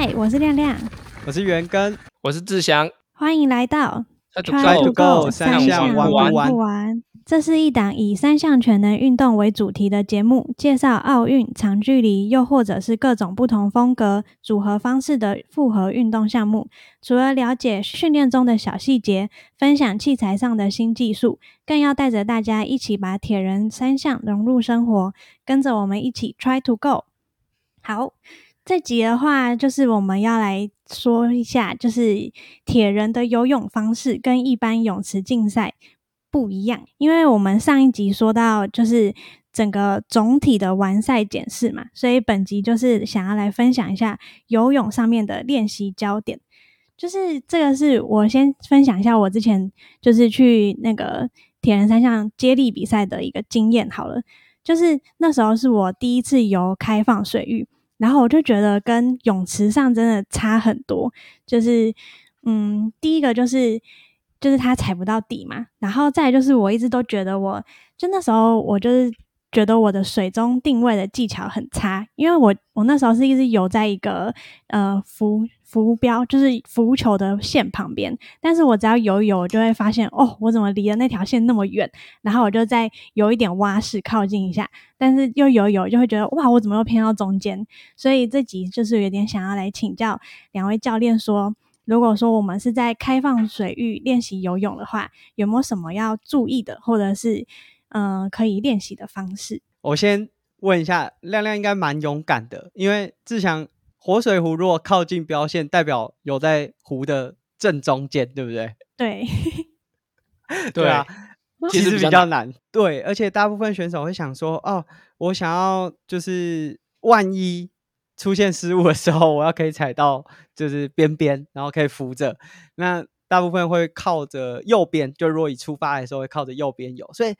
嗨，我是亮亮，我是元根，我是志祥，欢迎来到 Try to go 三项玩不完不完。这是一档以三项全能运动为主题的节目，介绍奥运、长距离，又或者是各种不同风格、组合方式的复合运动项目。除了了解训练中的小细节，分享器材上的新技术，更要带着大家一起把铁人三项融入生活，跟着我们一起 Try to go。好，这集的话，就是我们要来说一下，就是铁人的游泳方式跟一般泳池竞赛不一样，因为我们上一集说到，就是整个总体的完赛检视嘛，所以本集就是想要来分享一下游泳上面的练习焦点。就是这个是我先分享一下我之前就是去那个铁人三项接力比赛的一个经验好了，就是那时候是我第一次游开放水域。然后我就觉得跟泳池上真的差很多，就是嗯，第一个就是就是它踩不到底嘛，然后再就是我一直都觉得我就那时候我就是觉得我的水中定位的技巧很差，因为我我那时候是一直游在一个呃浮浮标，就是浮球的线旁边，但是我只要游一游，我就会发现哦，我怎么离了那条线那么远？然后我就再游一点蛙式靠近一下，但是又游一游就会觉得哇，我怎么又偏到中间？所以这集就是有点想要来请教两位教练说，如果说我们是在开放水域练习游泳的话，有没有什么要注意的，或者是嗯可以练习的方式？我先问一下，亮亮应该蛮勇敢的，因为志强活水湖如果靠近标线，代表有在湖的正中间，对不对？对，对啊，其实比较较难。对，而且大部分选手会想说，哦，我想要就是万一出现失误的时候，我要可以踩到就是边边，然后可以扶着。那大部分会靠着右边，就如果以出发的时候会靠着右边游，所以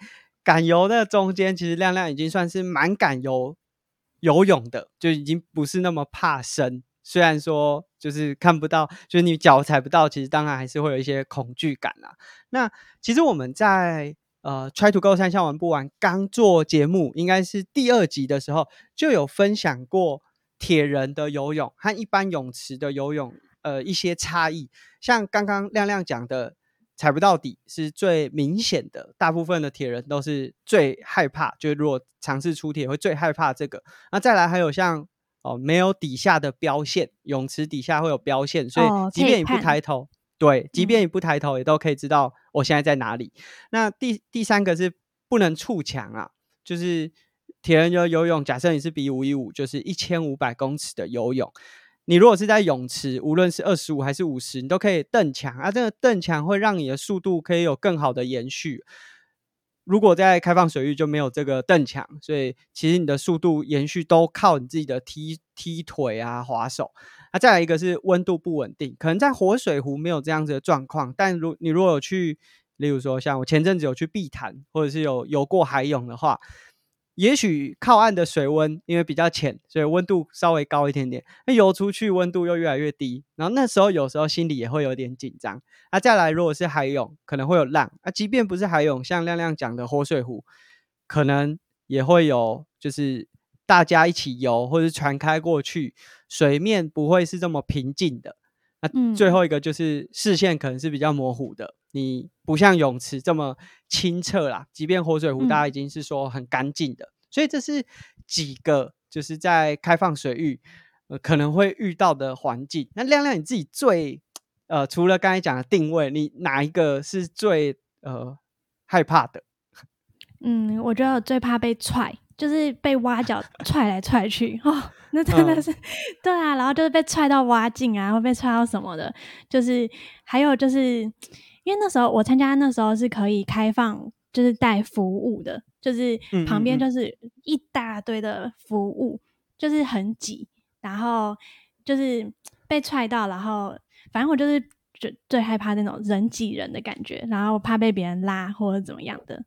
敢游的中间，其实亮亮已经算是蛮敢游游泳的，就已经不是那么怕深。虽然说就是看不到，就是你脚踩不到，其实当然还是会有一些恐惧感啦。那其实我们在呃 Try to Go 三项玩不完刚做节目，应该是第二集的时候就有分享过铁人的游泳和一般泳池的游泳呃一些差异。像刚刚亮亮讲的，踩不到底是最明显的，大部分的铁人都是最害怕，就是如果尝试出铁会最害怕这个。那再来还有像哦没有底下的标线，泳池底下会有标线，所哦以即便你不抬头，对，即嗯便你不抬头，也都可以知道我现在在哪里。那第第三个是不能触墙啊，就是铁人游游泳，假设你是比五一五，就是一千五百公尺的游泳，你如果是在泳池，无论是二十五还是五十，你都可以蹬墙啊。这个蹬墙会让你的速度可以有更好的延续。如果在开放水域就没有这个蹬墙，所以其实你的速度延续都靠你自己的踢踢腿啊、滑手。那、再来一个是温度不稳定，可能在活水湖没有这样子的状况，但如你如果有去，例如说像我前阵子有去碧潭，或者是有游过海泳的话，也许靠岸的水温因为比较浅，所以温度稍微高一点点，那游出去温度又越来越低，然后那时候有时候心里也会有点紧张。那、再来，如果是海泳，可能会有浪啊，即便不是海泳，像亮亮讲的活水湖，可能也会有，就是大家一起游，或者是船开过去，水面不会是这么平静的。那最嗯后一个就是视线可能是比较模糊的，你不像泳池这么清澈啦。即便活水湖，大家已经是说很干净的，所以这是几个就是在开放水域呃可能会遇到的环境。那亮亮你自己最呃除了刚才讲的定位，你哪一个是最呃害怕的？嗯，我觉得我最怕被踹，就是被挖脚 踹来踹去哦，那真的嗯是、对啊，然后就是被踹到挖镜啊，会被踹到什么的，就是还有就是因为那时候我参加那时候是可以开放，就是带服务的，就是嗯旁边就是一大堆的服务，就是很挤，然后就是被踹到，然后反正我就是最最害怕那种人挤人的感觉，然后怕被别人拉或者怎么样的。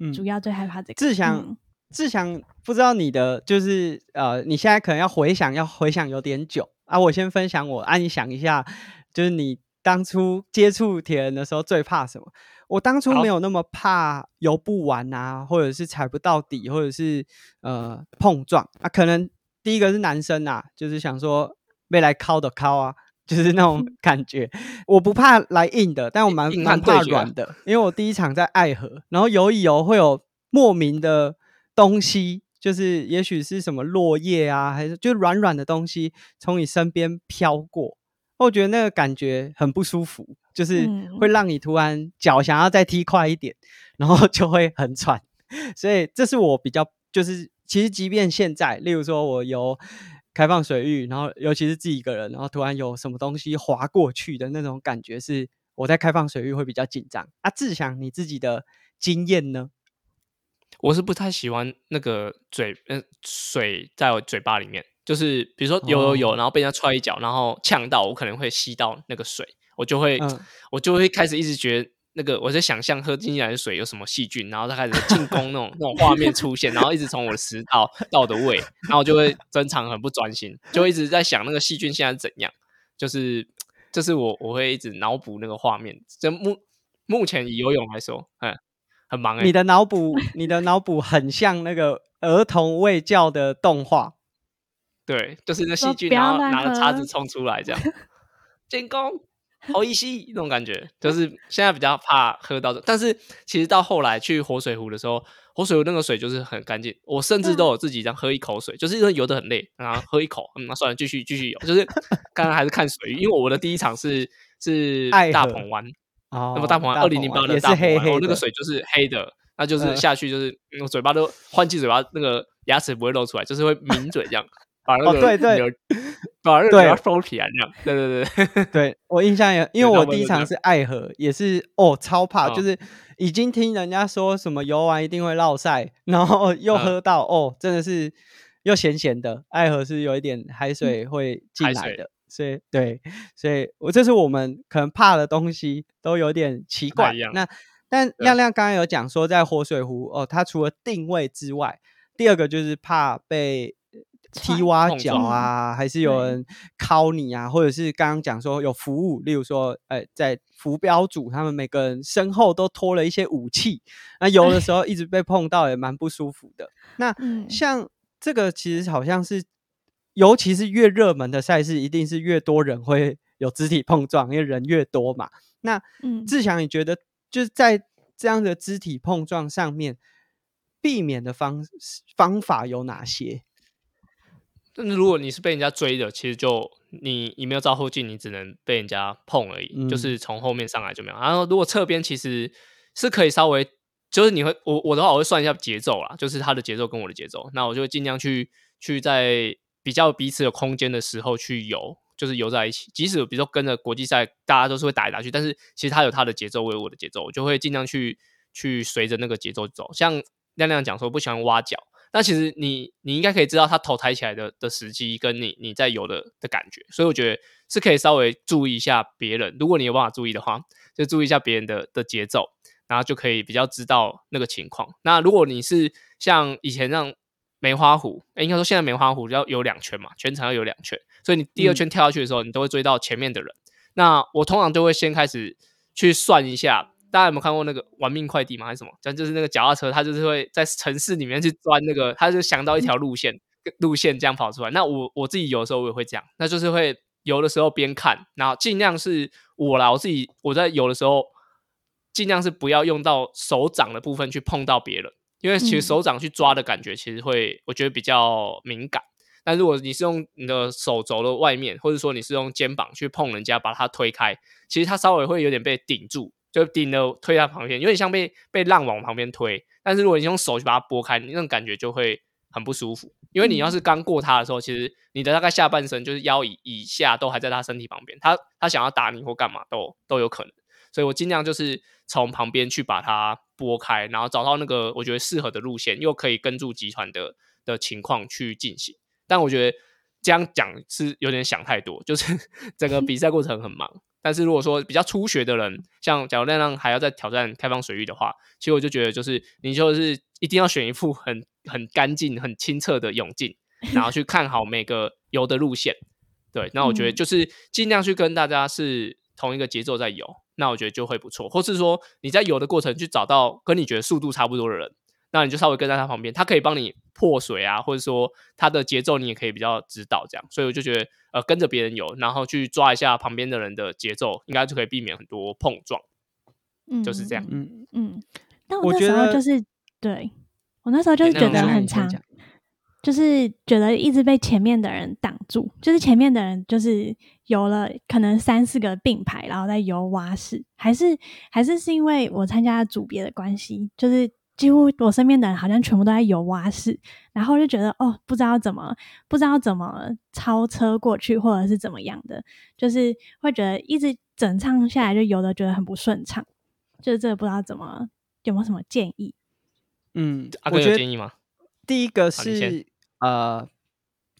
嗯主要最害怕这个。志祥嗯志祥，不知道你的就是呃，你现在可能要回想，要回想有点久啊。我先分享我，啊，你想一下，就是你当初接触铁人的时候最怕什么？我当初没有那么怕游不完啊，或者是踩不到底，或者是呃碰撞啊。可能第一个是男生啊，就是想说被来敲的敲啊，就是那种感觉。我不怕来硬的，但我蛮蛮怕软的，因为我第一场在爱河，然后游一游会有莫名的东西，就是也许是什么落叶啊，还是就软软的东西从你身边飘过，我觉得那个感觉很不舒服，就是会让你突然脚想要再踢快一点，然后就会很喘。所以这是我比较，就是其实即便现在，例如说我游开放水域，然后尤其是自己一个人，然后突然有什么东西划过去的那种感觉，是我在开放水域会比较紧张。啊，志祥，你自己的经验呢？我是不太喜欢那个嘴，嗯，水在我嘴巴里面，就是比如说游游游，然后被人家踹一脚，然后呛到，我可能会吸到那个水，我就会，我就会开始一直觉得。那个我在想象喝进来的水有什么细菌，然后他开始进攻那种那种画面出现，然后一直从我的食道到我的胃，然后就会整场很不专心，就一直在想那个细菌现在怎样，就是就是我我会一直脑补那个画面。就目目前以游泳来说，嗯，很忙哎。你的脑补，你的脑补很像那个儿童喂教的动画，对，就是那细菌然后拿着叉子冲出来这样 进攻。好意思，那种感觉就是现在比较怕喝到的，但是其实到后来去活水湖的时候，活水湖那个水就是很干净，我甚至都有自己这样喝一口水，就是因为游的很累，然后喝一口，嗯那算了，继续继续游。就是 刚刚还是看水域，因为我的第一场是是大鹏湾，哦，那么大鹏湾二零零八的大鹏湾，那个水就是黑的，那就是下去就是我嘴巴都换气，嘴巴那个牙齿不会露出来，就是会抿嘴这样。哦，对对，把那个收起来这样，对对对，对 我印象也，因为我第一场是爱河，也是哦，超怕，就是已经听人家说什么游完一定会落晒，然后又喝到哦，真的是又咸咸的，爱河是有一点海水会进来的，所以对，所以我这是我们可能怕的东西都有点奇怪。那但亮亮刚刚有讲说，在活水湖哦，它除了定位之外，第二个就是怕被。踢挖脚啊，还是有人敲你啊，或者是刚刚讲说有服务，例如说，哎，在浮标组，他们每个人身后都拖了一些武器，那游的时候一直被碰到，也蛮不舒服的。那 像这个其实好像是，尤其是越热门的赛事，一定是越多人会有肢体碰撞，因为人越多嘛。那志强，你觉得就是在这样的肢体碰撞上面，避免的方方法有哪些？但是如果你是被人家追的，其实就你你没有照后镜，你只能被人家碰而已，就是从后面上来就没有。然后如果侧边其实是可以稍微，就是你会我我的话我会算一下节奏啦，就是他的节奏跟我的节奏，那我就尽量去去在比较彼此有空间的时候去游，就是游在一起。即使比如说跟着国际赛，大家都是会打来打去，但是其实他有他的节奏，我有我的节奏，我就会尽量去去随着那个节奏走。像亮亮讲说不喜欢挖脚。那其实你你应该可以知道他头抬起来的的时机，跟你你在游的的感觉，所以我觉得是可以稍微注意一下别人。如果你有办法注意的话，就注意一下别人的的节奏，然后就可以比较知道那个情况。那如果你是像以前那梅花湖，应该说现在梅花湖要有两圈嘛，全程要有两圈，所以你第二圈跳下去的时候，你都会追到前面的人。那我通常就会先开始去算一下。大家有没有看过那个玩命快递吗？还是什么？讲就是那个脚踏车，它就是会在城市里面去钻那个，他就想到一条路线，路线这样跑出来。那我我自己有的时候我也会这样，那就是会游的时候边看，然后尽量是我啦，我自己我在游的时候，尽量是不要用到手掌的部分去碰到别人，因为其实手掌去抓的感觉其实会我觉得比较敏感。但如果你是用你的手肘的外面，或者说你是用肩膀去碰人家，把它推开，其实它稍微会有点被顶住。就顶了推他旁边，有点像被被浪往旁边推。但是如果你用手去把它拨开，那种感觉就会很不舒服。因为你要是刚过他的时候，其实你的大概下半身就是腰以以下都还在他身体旁边，他他想要打你或干嘛都都有可能。所以我尽量就是从旁边去把它拨开，然后找到那个我觉得适合的路线，又可以跟住集团的的情况去进行。但我觉得这样讲是有点想太多，就是 整个比赛过程很忙。但是如果说比较初学的人，像假如那样还要再挑战开放水域的话，其实我就觉得就是你就是一定要选一副很很干净、很清澈的泳镜，然后去看好每个游的路线。对，那我觉得就是尽量去跟大家是同一个节奏在游，那我觉得就会不错。或是说你在游的过程去找到跟你觉得速度差不多的人，那你就稍微跟在他旁边，他可以帮你破水啊，或者说他的节奏你也可以比较指导这样。所以我就觉得，呃，跟着别人游，然后去抓一下旁边的人的节奏，应该就可以避免很多碰撞。嗯，就是这样嗯嗯。但我我那觉得时候就是对我那时候就是觉得很长就是觉得一直被前面的人挡住，就是前面的人就是游了可能三四个并排，然后再游蛙式，还是还是是因为我参加组别的关系，就是几乎我身边的人好像全部都在游蛙式，然后就觉得哦，不知道怎么不知道怎么超车过去，或者是怎么样的，就是会觉得一直整唱下来就游的觉得很不顺畅，就是这个不知道怎么有没有什么建议？嗯，阿哥我有建议吗？第一个是呃，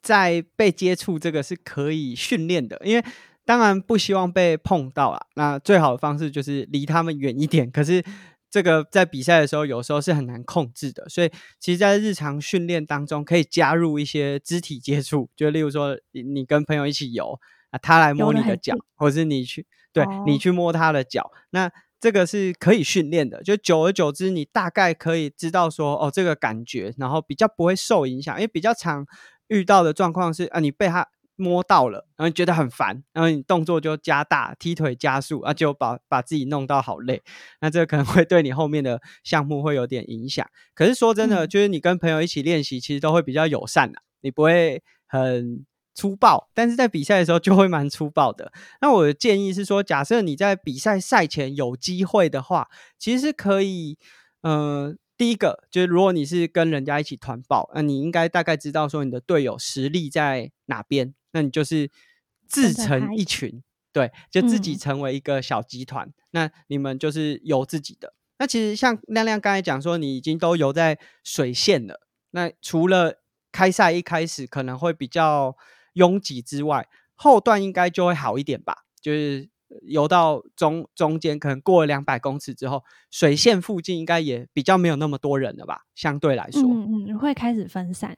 在被接触这个是可以训练的，因为当然不希望被碰到啦。那最好的方式就是离他们远一点。可是这个在比赛的时候，有时候是很难控制的，所以其实，在日常训练当中，可以加入一些肢体接触，就例如说，你你跟朋友一起游啊，他来摸你的脚，或者是你去对、哦你去摸他的脚，那这个是可以训练的。就久而久之，你大概可以知道说，哦，这个感觉，然后比较不会受影响。因为比较常遇到的状况是，啊，你被他摸到了，然后你觉得很烦，然后你动作就加大，踢腿加速，啊，就把把自己弄到好累。那这个可能会对你后面的项目会有点影响。可是说真的，嗯就是你跟朋友一起练习，其实都会比较友善的，你不会很粗暴，但是在比赛的时候就会蛮粗暴的。那我的建议是说，假设你在比赛赛前有机会的话，其实可以，呃，第一个就是如果你是跟人家一起团报，那你应该大概知道说你的队友实力在哪边，那你就是自成一群，对，就自己成为一个小集团，那你们就是游自己的。那其实像亮亮刚才讲说，你已经都游在水线了，那除了开赛一开始可能会比较拥挤之外，后段应该就会好一点吧？就是游到中中间，可能过了两百公尺之后，水线附近应该也比较没有那么多人了吧？相对来说，嗯嗯，会开始分散。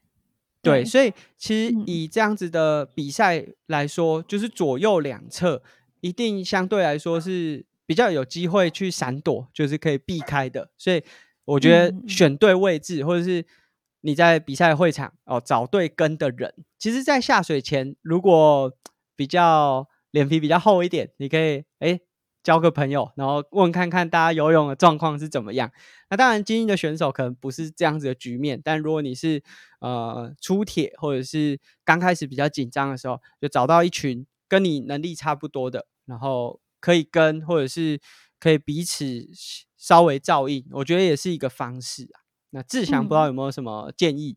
对，所以其实嗯以这样子的比赛来说，就是左右两侧一定相对来说是比较有机会去闪躲，就是可以避开的。所以我觉得选对位置，或者是你在比赛会场哦找对跟的人，其实，在下水前如果比较脸皮比较厚一点，你可以哎。交个朋友，然后问看看大家游泳的状况是怎么样。那当然，精英的选手可能不是这样子的局面，但如果你是呃出铁或者是刚开始比较紧张的时候，就找到一群跟你能力差不多的，然后可以跟或者是可以彼此稍微照应，我觉得也是一个方式啊。那志强不知道有没有什么建议？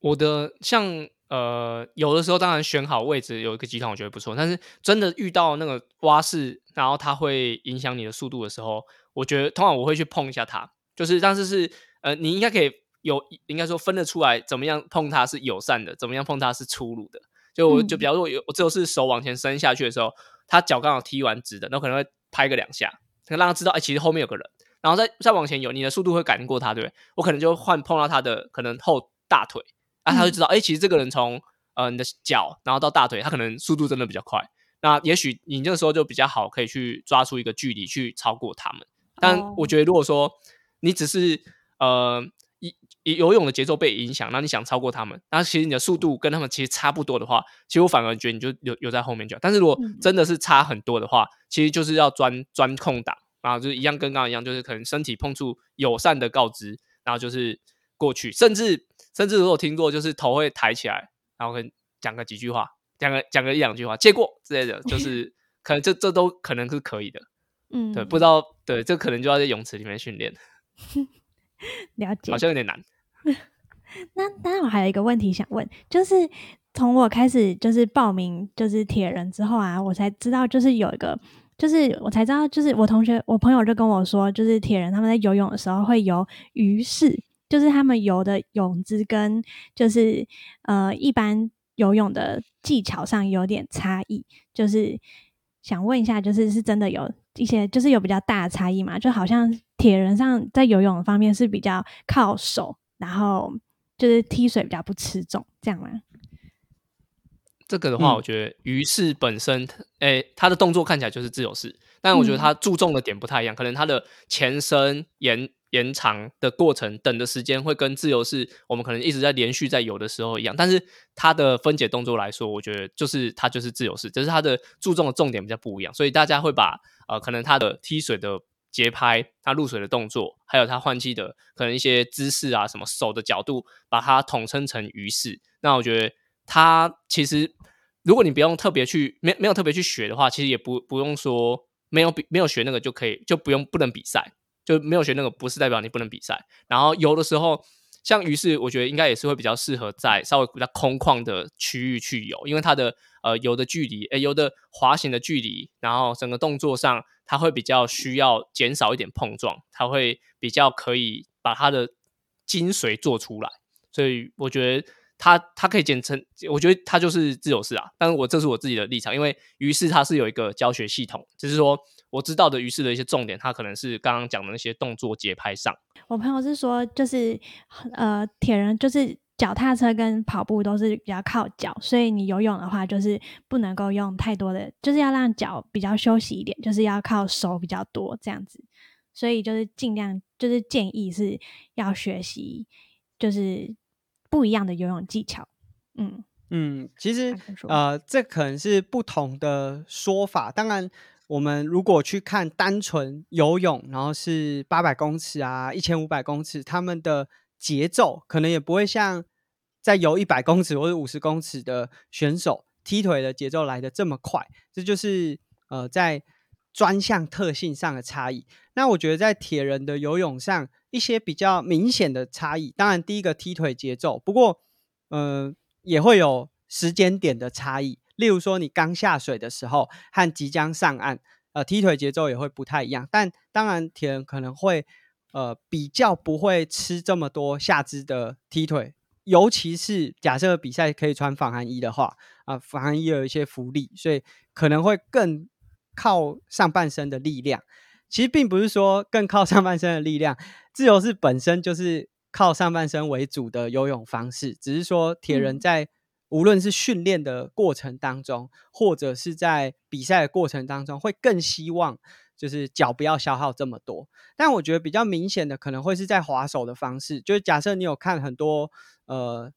我的像呃，有的时候当然选好位置有一个集团我觉得不错，但是真的遇到那个蛙式，然后它会影响你的速度的时候，我觉得通常我会去碰一下它，就是但是是呃，你应该可以有应该说分得出来怎么样碰它是友善的，怎么样碰它是粗鲁的。就我就嗯比方说有我只有是手往前伸下去的时候，他脚刚好踢完直的，那我可能会拍个两下，让他知道哎、其实后面有个人，然后再再往前游，你的速度会赶过他，对不对？我可能就换碰到他的可能后大腿。啊，他就知道，哎、其实这个人从呃你的脚，然后到大腿，他可能速度真的比较快。那也许你这个时候就比较好，可以去抓出一个距离去超过他们。但哦我觉得，如果说你只是呃以以游泳的节奏被影响，那你想超过他们，那其实你的速度跟他们其实差不多的话，其实我反而觉得你就留留在后面就好。但是如果嗯真的是差很多的话，其实就是要钻钻空档，然后就是一样跟刚刚一样，就是可能身体碰触友善的告知，然后就是过去，甚至甚至如果听过，就是头会抬起来，然后跟讲个几句话，讲个讲个一两句话，借过之类的，就 是可能这这都可能是可以的。嗯，对，不知道对，这可能就要在泳池里面训练，了解好。像有点难。那当然，我还有一个问题想问，就是从我开始就是报名就是铁人之后啊，我才知道就是有一个，就是我才知道，就是我同学我朋友就跟我说，就是铁人他们在游泳的时候会游鱼式，就是他们游的泳姿跟就是呃一般游泳的技巧上有点差异，就是想问一下，就是是真的有一些就是有比较大的差异嘛？就好像铁人上在游泳方面是比较靠手，然后就是踢水比较不吃重，这样吗？这个的话，嗯我觉得鱼式本身，诶、它的动作看起来就是自由式，但我觉得它注重的点不太一样，可能它的前伸、延延长的过程，等的时间会跟自由式我们可能一直在连续在游的时候一样，但是它的分解动作来说，我觉得就是它就是自由式，只是它的注重的重点比较不一样，所以大家会把呃可能它的踢水的节拍、它入水的动作，还有它换气的可能一些姿势啊，什么手的角度，把它统称成鱼式。那我觉得它其实如果你不用特别去没没有特别去学的话，其实也不不用说没有比没有学那个就可以就不用不能比赛。就没有学那个，不是代表你不能比赛。然后游的时候，像于是，我觉得应该也是会比较适合在稍微比较空旷的区域去游，因为它的呃游的距离，诶游的滑行的距离，然后整个动作上，它会比较需要减少一点碰撞，它会比较可以把它的精髓做出来。所以我觉得它它可以简称，我觉得它就是自由式啊。但是我这是我自己的立场，因为于是它是有一个教学系统，就是说。我知道的于是的一些重点，它可能是刚刚讲的那些动作节拍上。我朋友是说，就是呃，铁人就是脚踏车跟跑步都是比较靠脚，所以你游泳的话，就是不能够用太多的，就是要让脚比较休息一点，就是要靠手比较多这样子。所以就是尽量就是建议是要学习就是不一样的游泳技巧。嗯嗯，其实呃，这可能是不同的说法，当然。我们如果去看单纯游泳，然后是八百公尺啊、一千五百公尺，他们的节奏可能也不会像在游一百公尺或者五十公尺的选手踢腿的节奏来的这么快。这就是呃在专项特性上的差异。那我觉得在铁人的游泳上，一些比较明显的差异，当然第一个踢腿节奏，不过嗯也会有时间点的差异。例如说，你刚下水的时候和即将上岸，呃，踢腿节奏也会不太一样。但当然，铁人可能会呃比较不会吃这么多下肢的踢腿，尤其是假设比赛可以穿防寒衣的话，啊，防寒衣有一些浮力，所以可能会更靠上半身的力量。其实并不是说更靠上半身的力量，自由式本身就是靠上半身为主的游泳方式，只是说铁人在。无论是训练的过程当中，或者是在比赛的过程当中，会更希望就是脚不要消耗这么多。但我觉得比较明显的，可能会是在划手的方式。就是假设你有看很多呃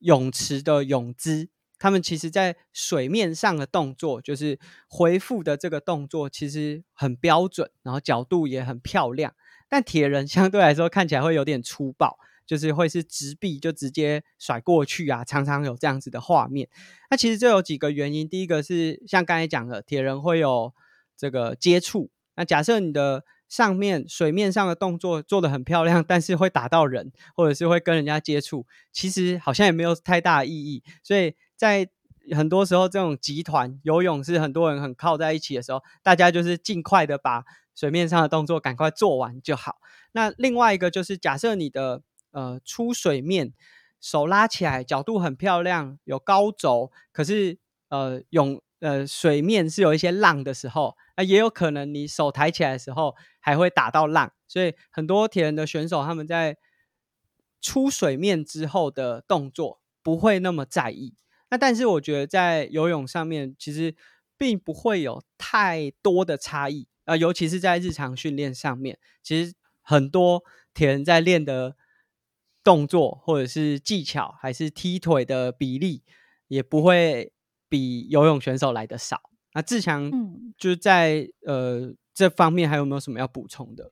泳池的泳姿，他们其实在水面上的动作，就是回复的这个动作，其实很标准，然后角度也很漂亮。但铁人相对来说看起来会有点粗暴。就是会是直臂就直接甩过去啊，常常有这样子的画面。那其实这有几个原因，第一个是像刚才讲的，铁人会有这个接触。那假设你的上面水面上的动作做的很漂亮，但是会打到人，或者是会跟人家接触，其实好像也没有太大意义。所以在很多时候，这种集团游泳是很多人很靠在一起的时候，大家就是尽快的把水面上的动作赶快做完就好。那另外一个就是假设你的呃，出水面，手拉起来，角度很漂亮，有高轴。可是，呃，泳呃水面是有一些浪的时候，那也有可能你手抬起来的时候还会打到浪。所以，很多铁人的选手他们在出水面之后的动作不会那么在意。那但是，我觉得在游泳上面其实并不会有太多的差异啊，尤其是在日常训练上面，其实很多铁人在练的。动作或者是技巧，还是踢腿的比例，也不会比游泳选手来的少。那志强就是在呃这方面还有没有什么要补充的？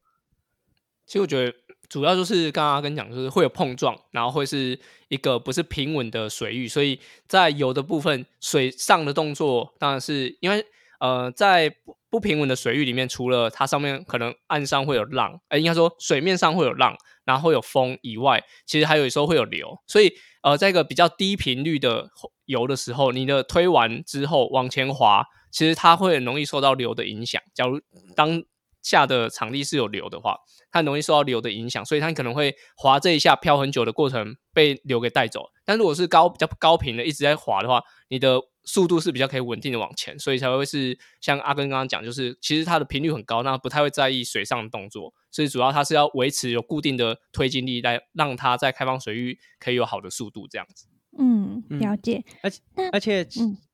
其实我觉得主要就是刚刚跟你讲，就是会有碰撞，然后会是一个不是平稳的水域，所以在游的部分，水上的动作当然是因为呃在不平稳的水域里面，除了它上面可能岸上会有浪，哎，应该说水面上会有浪。然后会有风以外，其实还有时候会有流，所以呃，在一个比较低频率的游的时候，你的推完之后往前滑，其实它会很容易受到流的影响。假如当下的场地是有流的话，它容易受到流的影响，所以它可能会滑这一下漂很久的过程被流给带走。但如果是高比较高频的一直在滑的话，你的速度是比较可以稳定的往前，所以才会是像阿根刚刚讲，就是其实它的频率很高，那不太会在意水上的动作，所以主要它是要维持有固定的推进力来让它在开放水域可以有好的速度这样子。嗯，了解。而且而且，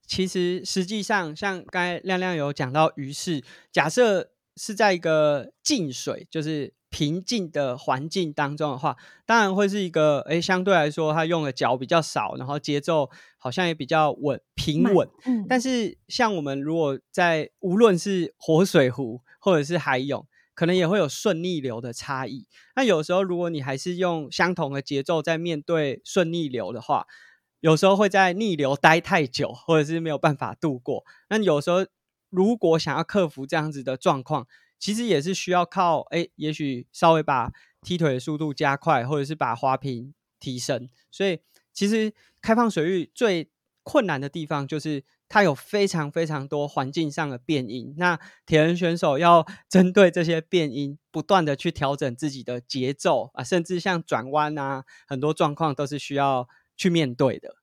其实实际上像刚才亮亮有讲到鱼是，假设是在一个静水，就是平静的环境当中的话，当然会是一个诶，相对来说它用的脚比较少，然后节奏好像也比较稳平稳。嗯，但是像我们如果在无论是活水湖或者是海泳，可能也会有顺逆流的差异。那有时候如果你还是用相同的节奏在面对顺逆流的话，有时候会在逆流待太久，或者是没有办法度过。那有时候如果想要克服这样子的状况，其实也是需要靠哎，也许稍微把踢腿的速度加快，或者是把滑频提升。所以其实开放水域最困难的地方就是它有非常非常多环境上的变音。那铁人选手要 针对这些变音，不断的去调整自己的节奏啊，甚至像转弯啊，很多状况都是需要去面对的。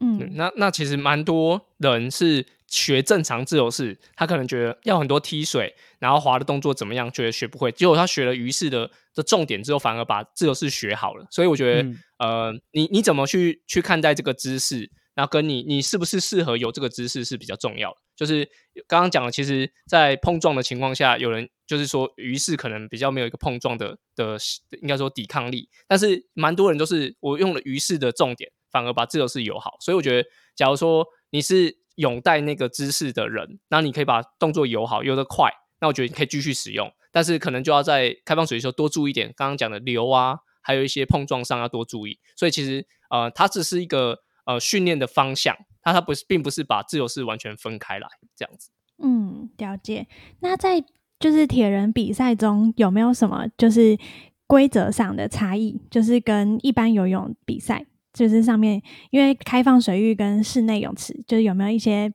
嗯，那那其实蛮多人是。学正常自由式，他可能觉得要很多踢水，然后滑的动作怎么样，觉得学不会。结果他学了鱼式的的重点之后，反而把自由式学好了。所以我觉得，呃，你你怎么去去看待这个姿势，然后跟你你是不是适合有这个姿势是比较重要的。就是刚刚讲的，其实，在碰撞的情况下，有人就是说鱼式可能比较没有一个碰撞的的，应该说抵抗力。但是蛮多人都是我用了鱼式的重点，反而把自由式游好。所以我觉得，假如说你是。泳带那个姿势的人，那你可以把动作游好，游得快，那我觉得你可以继续使用，但是可能就要在开放水的时候多注意一点，刚刚讲的流啊，还有一些碰撞上要多注意。所以其实呃，它只是一个呃训练的方向，它它不是，并不是把自由式完全分开来这样子。嗯，了解。那在就是铁人比赛中有没有什么就是规则上的差异，就是跟一般游泳比赛？就是上面，因为开放水域跟室内泳池，就是有没有一些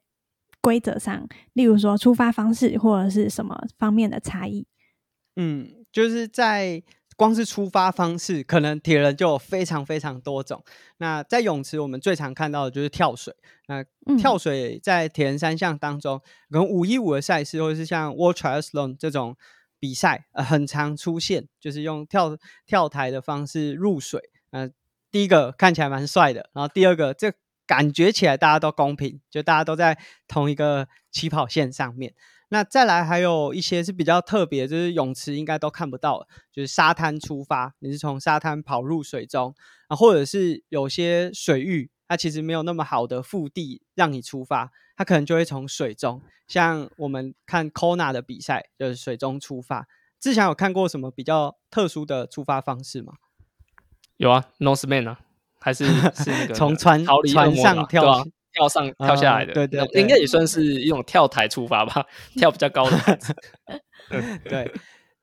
规则上，例如说出发方式或者是什么方面的差异？嗯，就是在光是出发方式，可能铁人就有非常非常多种。那在泳池，我们最常看到的就是跳水。那跳水在铁人三项当中，可能五一五的赛事，或者是像 World Triathlon 这种比赛，呃，很常出现，就是用跳跳台的方式入水，呃。第一个看起来蛮帅的，然后第二个这感觉起来大家都公平，就大家都在同一个起跑线上面。那再来还有一些是比较特别，就是泳池应该都看不到，就是沙滩出发，你是从沙滩跑入水中啊，或者是有些水域它其实没有那么好的腹地让你出发，它可能就会从水中，像我们看 Kona 的比赛就是水中出发。之前有看过什么比较特殊的出发方式吗？有啊，Northman 啊，还是 是那个从船船上跳跳上跳下来的，对对，应该也算是一种跳台出发吧，跳比较高的。对，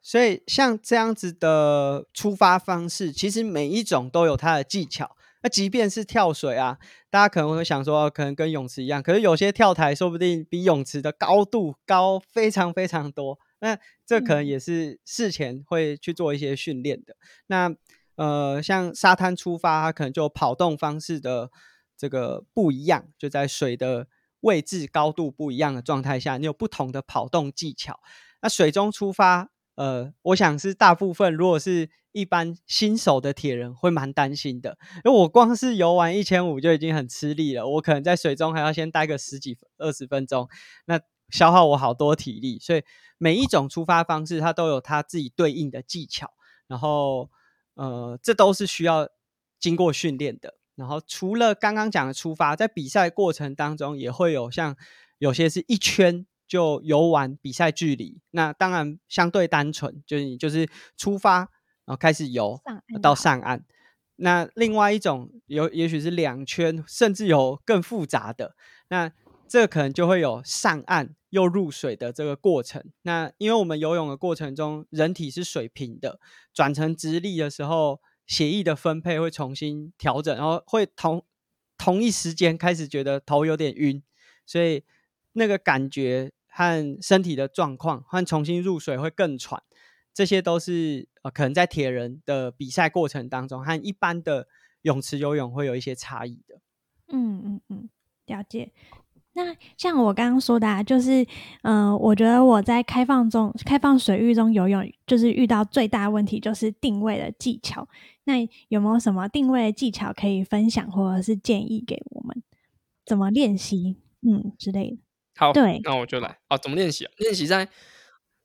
所以像这样子的出发方式，其实每一种都有它的技巧。那即便是跳水啊，大家可能会想说，可能跟泳池一样，可是有些跳台说不定比泳池的高度高非常非常多。那这可能也是事前会去做一些训练的。那呃，像沙滩出发，它可能就跑动方式的这个不一样，就在水的位置高度不一样的状态下，你有不同的跑动技巧。那水中出发，呃，我想是大部分如果是一般新手的铁人会蛮担心的，因为我光是游完一千五就已经很吃力了，我可能在水中还要先待个十几二十分钟，那消耗我好多体力。所以每一种出发方式，它都有它自己对应的技巧，然后。呃，这都是需要经过训练的。然后除了刚刚讲的出发，在比赛过程当中也会有像有些是一圈就游完比赛距离，那当然相对单纯，就是你就是出发然后开始游到上岸。那另外一种有也许是两圈，甚至有更复杂的，那这可能就会有上岸又入水的这个过程。那因为我们游泳的过程中，人体是水平的。转成直立的时候，血液的分配会重新调整，然后会同同一时间开始觉得头有点晕，所以那个感觉和身体的状况和重新入水会更喘，这些都是呃可能在铁人的比赛过程当中和一般的泳池游泳会有一些差异的。嗯嗯嗯，了解。那像我刚刚说的，啊，就是，嗯，我觉得我在开放中、开放水域中游泳，就是遇到最大问题就是定位的技巧。那有没有什么定位的技巧可以分享，或者是建议给我们？怎么练习？嗯，之类的。好，对，那我就来啊。怎么练习啊？练习在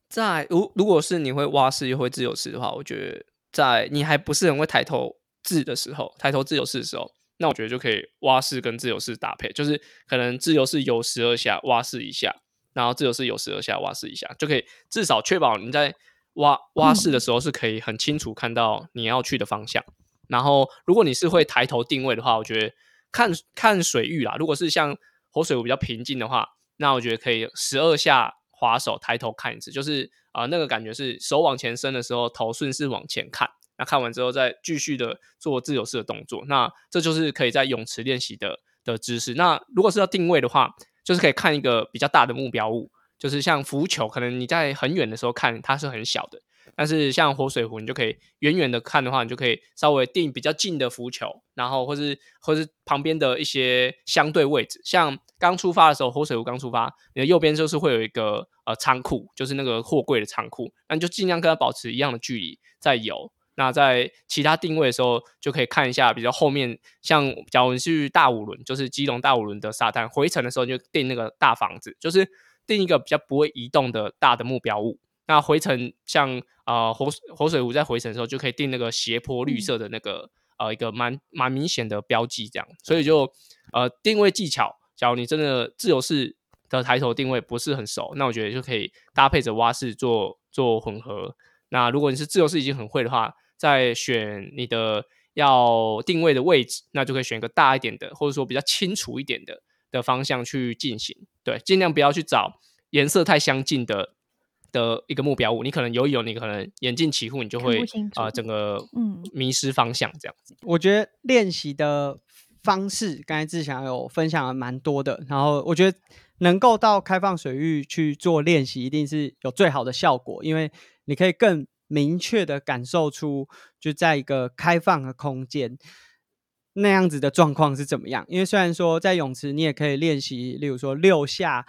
在如如果是你会蛙式又会自由式的话，我觉得在你还不是很会抬头字的时候，抬头自由式的时候，那我觉得就可以蛙式跟自由式搭配，就是可能自由式游十二下，蛙式一下，然后自由式游十二下，蛙式一下，就可以至少确保你在蛙蛙式的时候是可以很清楚看到你要去的方向。然后如果你是会抬头定位的话，我觉得看看水域啦，如果是像活水比较平静的话，那我觉得可以十二下。滑手抬头看一次，就是啊，那个感觉是手往前伸的时候，头顺势往前看。那看完之后，再继续的做自由式的动作。那这就是可以在泳池练习的的知识。那如果是要定位的话，就是可以看一个比较大的目标物，就是像浮球，可能你在很远的时候看它是很小的。但是像活水湖，你就可以远远的看的话，你就可以稍微定比较近的浮球，然后或是或是旁边的一些相对位置。像刚出发的时候，活水湖刚出发，你的右边就是会有一个呃仓库，就是那个货柜的仓库，那你就尽量跟它保持一样的距离再游。那在其他定位的时候，就可以看一下比较后面，像假如你去大五轮，就是基隆大五轮的沙滩，回程的时候就定那个大房子，就是定一个比较不会移动的大的目标物。那回程像呃活活水湖在回程的时候，就可以定那个斜坡绿色的那个呃一个蛮蛮明显的标记，这样。所以就呃定位技巧，假如你真的自由式的抬头定位不是很熟，那我觉得就可以搭配着蛙式做做混合。那如果你是自由式已经很会的话，再选你的要定位的位置，那就可以选一个大一点的，或者说比较清楚一点的的方向去进行。对，尽量不要去找颜色太相近的。的一个目标物，你可能游泳，你可能眼镜起雾，你就会啊，整个嗯迷失方向这样子。我觉得练习的方式，刚才志祥有分享了蛮多的，然后我觉得能够到开放水域去做练习，一定是有最好的效果，因为你可以更明确的感受出就在一个开放的空间那样子的状况是怎么样。因为虽然说在泳池你也可以练习，例如说六下。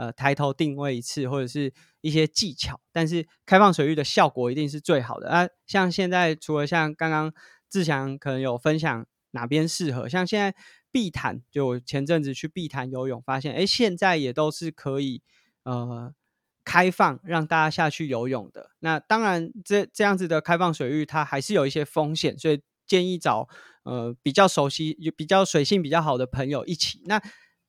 呃，抬头定位一次，或者是一些技巧，但是开放水域的效果一定是最好的啊。像现在，除了像刚刚志强可能有分享哪边适合，像现在碧潭，就前阵子去碧潭游泳，发现哎，现在也都是可以呃开放让大家下去游泳的。那当然，这这样子的开放水域，它还是有一些风险，所以建议找呃比较熟悉、比较水性比较好的朋友一起。那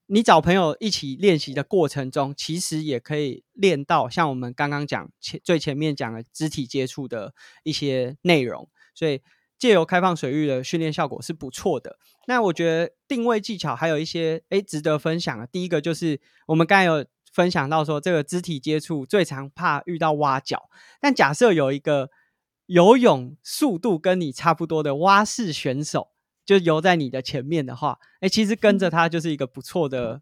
你找朋友一起练习的过程中，其实也可以练到像我们刚刚讲前最前面讲的肢体接触的一些内容，所以借由开放水域的训练效果是不错的。那我觉得定位技巧还有一些诶值得分享的。第一个就是我们刚才有分享到说，这个肢体接触最常怕遇到蛙脚，但假设有一个游泳速度跟你差不多的蛙式选手。就游在你的前面的话，哎，其实跟着他就是一个不错的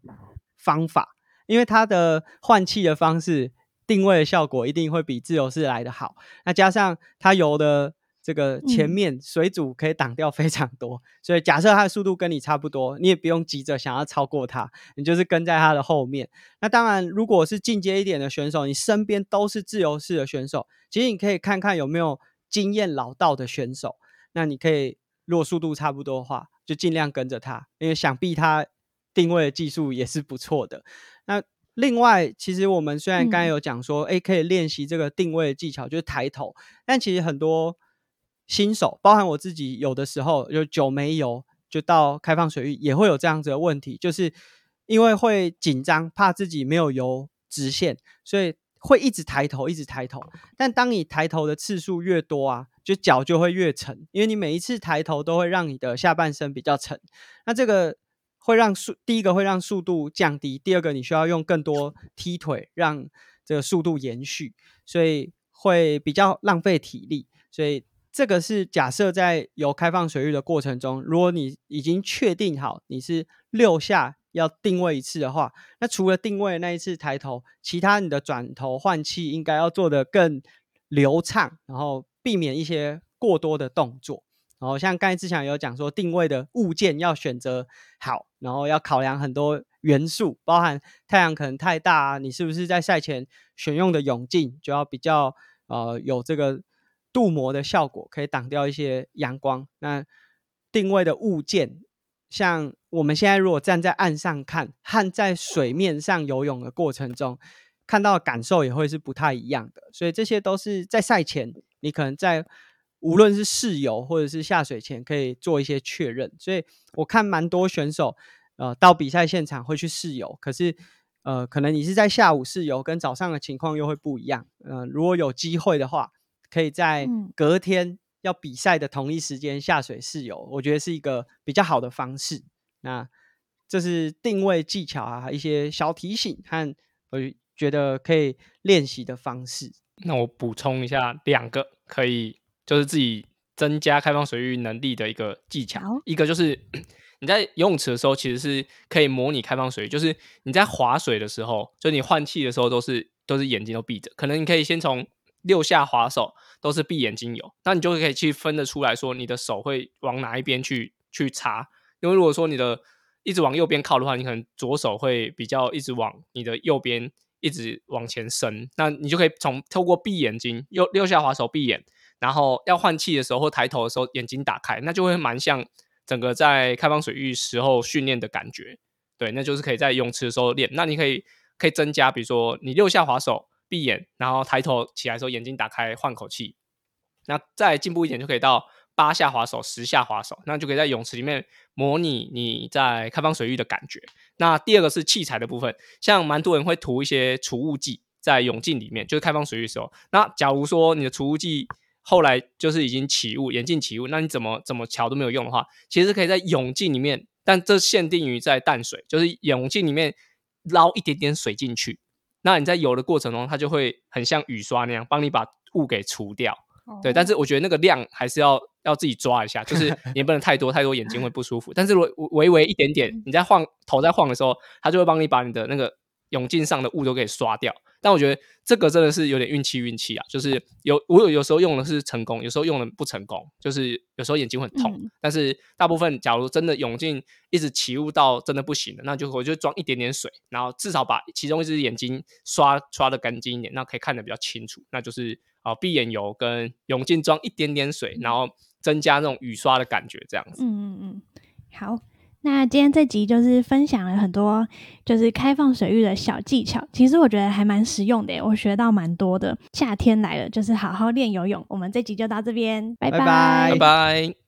方法，因为他的换气的方式、定位的效果一定会比自由式来的好。那加上他游的这个前面水阻可以挡掉非常多，所以假设他的速度跟你差不多，你也不用急着想要超过他，你就是跟在他的后面。那当然，如果是进阶一点的选手，你身边都是自由式的选手，其实你可以看看有没有经验老道的选手，那你可以。如果速度差不多的话，就尽量跟着他，因为想必他定位的技术也是不错的。那另外，其实我们虽然刚才有讲说，哎，可以练习这个定位的技巧，就是抬头，但其实很多新手，包含我自己，有的时候就久没游，就到开放水域也会有这样子的问题，就是因为会紧张，怕自己没有游直线，所以会一直抬头，一直抬头。但当你抬头的次数越多啊，就脚就会越沉，因为你每一次抬头都会让你的下半身比较沉，那这个会让速第一个会让速度降低，第二个你需要用更多踢腿让这个速度延续，所以会比较浪费体力。所以这个是假设在有开放水域的过程中，如果你已经确定好你是六下要定位一次的话，那除了定位那一次抬头，其他你的转头换气应该要做得更流畅，然后。避免一些过多的动作，然后像刚才之前有讲说，定位的物件要选择好，然后要考量很多元素，包含太阳可能太大啊，你是不是在赛前选用的泳镜就要比较呃有这个镀膜的效果，可以挡掉一些阳光。那定位的物件，像我们现在如果站在岸上看，和在水面上游泳的过程中，看到感受也会是不太一样的。所以这些都是在赛前，你可能在无论是试游或者是下水前可以做一些确认。所以我看蛮多选手，呃，到比赛现场会去试游，可是呃，可能你是在下午试游，跟早上的情况又会不一样。嗯，如果有机会的话，可以在隔天要比赛的同一时间下水试游，我觉得是一个比较好的方式。那这是定位技巧啊，一些小提醒和我觉得可以练习的方式。那我补充一下两个可以，就是自己增加开放水域能力的一个技巧。一个就是你在游泳池的时候，其实是可以模拟开放水域，就是你在划水的时候，就你换气的时候都是都是眼睛都闭着，可能你可以先从六下划手都是闭眼睛游，那你就可以去分得出来说你的手会往哪一边去去插。因为如果说你的一直往右边靠的话，你可能左手会比较一直往你的右边一直往前伸，那你就可以从透过闭眼睛右六下滑手闭眼，然后要换气的时候或抬头的时候眼睛打开，那就会蛮像整个在开放水域时候训练的感觉。对，那就是可以在泳池的时候练。那你可以可以增加，比如说你六下滑手闭眼，然后抬头起来的时候眼睛打开换口气，那再进步一点就可以到。八下滑手，十下滑手，那就可以在泳池里面模拟你在开放水域的感觉。那第二个是器材的部分，像蛮多人会涂一些除雾剂在泳镜里面，就是开放水域的时候。那假如说你的除雾剂后来就是已经起雾，眼镜起雾，那你怎么怎么调都没有用的话，其实可以在泳镜里面，但这限定于在淡水，就是泳镜里面捞一点点水进去，那你在游的过程中，它就会很像雨刷那样，帮你把雾给除掉。对，但是我觉得那个量还是要要自己抓一下，就是 也不能太多，太多眼睛会不舒服。但是如果 微微一点点，你在晃头在晃的时候，它就会帮你把你的那个泳镜上的雾都给刷掉。但我觉得这个真的是有点运气，运气啊，就是有我有有时候用的是成功，有时候用的不成功，就是有时候眼睛很痛。但是大部分假如真的泳镜一直起雾到真的不行了，那就我就装一点点水，然后至少把其中一只眼睛刷刷的干净一点，那可以看得比较清楚。那就是啊，闭眼油跟泳镜装一点点水，然后增加那种雨刷的感觉，这样子。嗯嗯嗯，好。那今天这集就是分享了很多，就是开放水域的小技巧。其实我觉得还蛮实用的，我学到蛮多的。夏天来了，就是好好练游泳。我们这集就到这边，拜拜拜拜。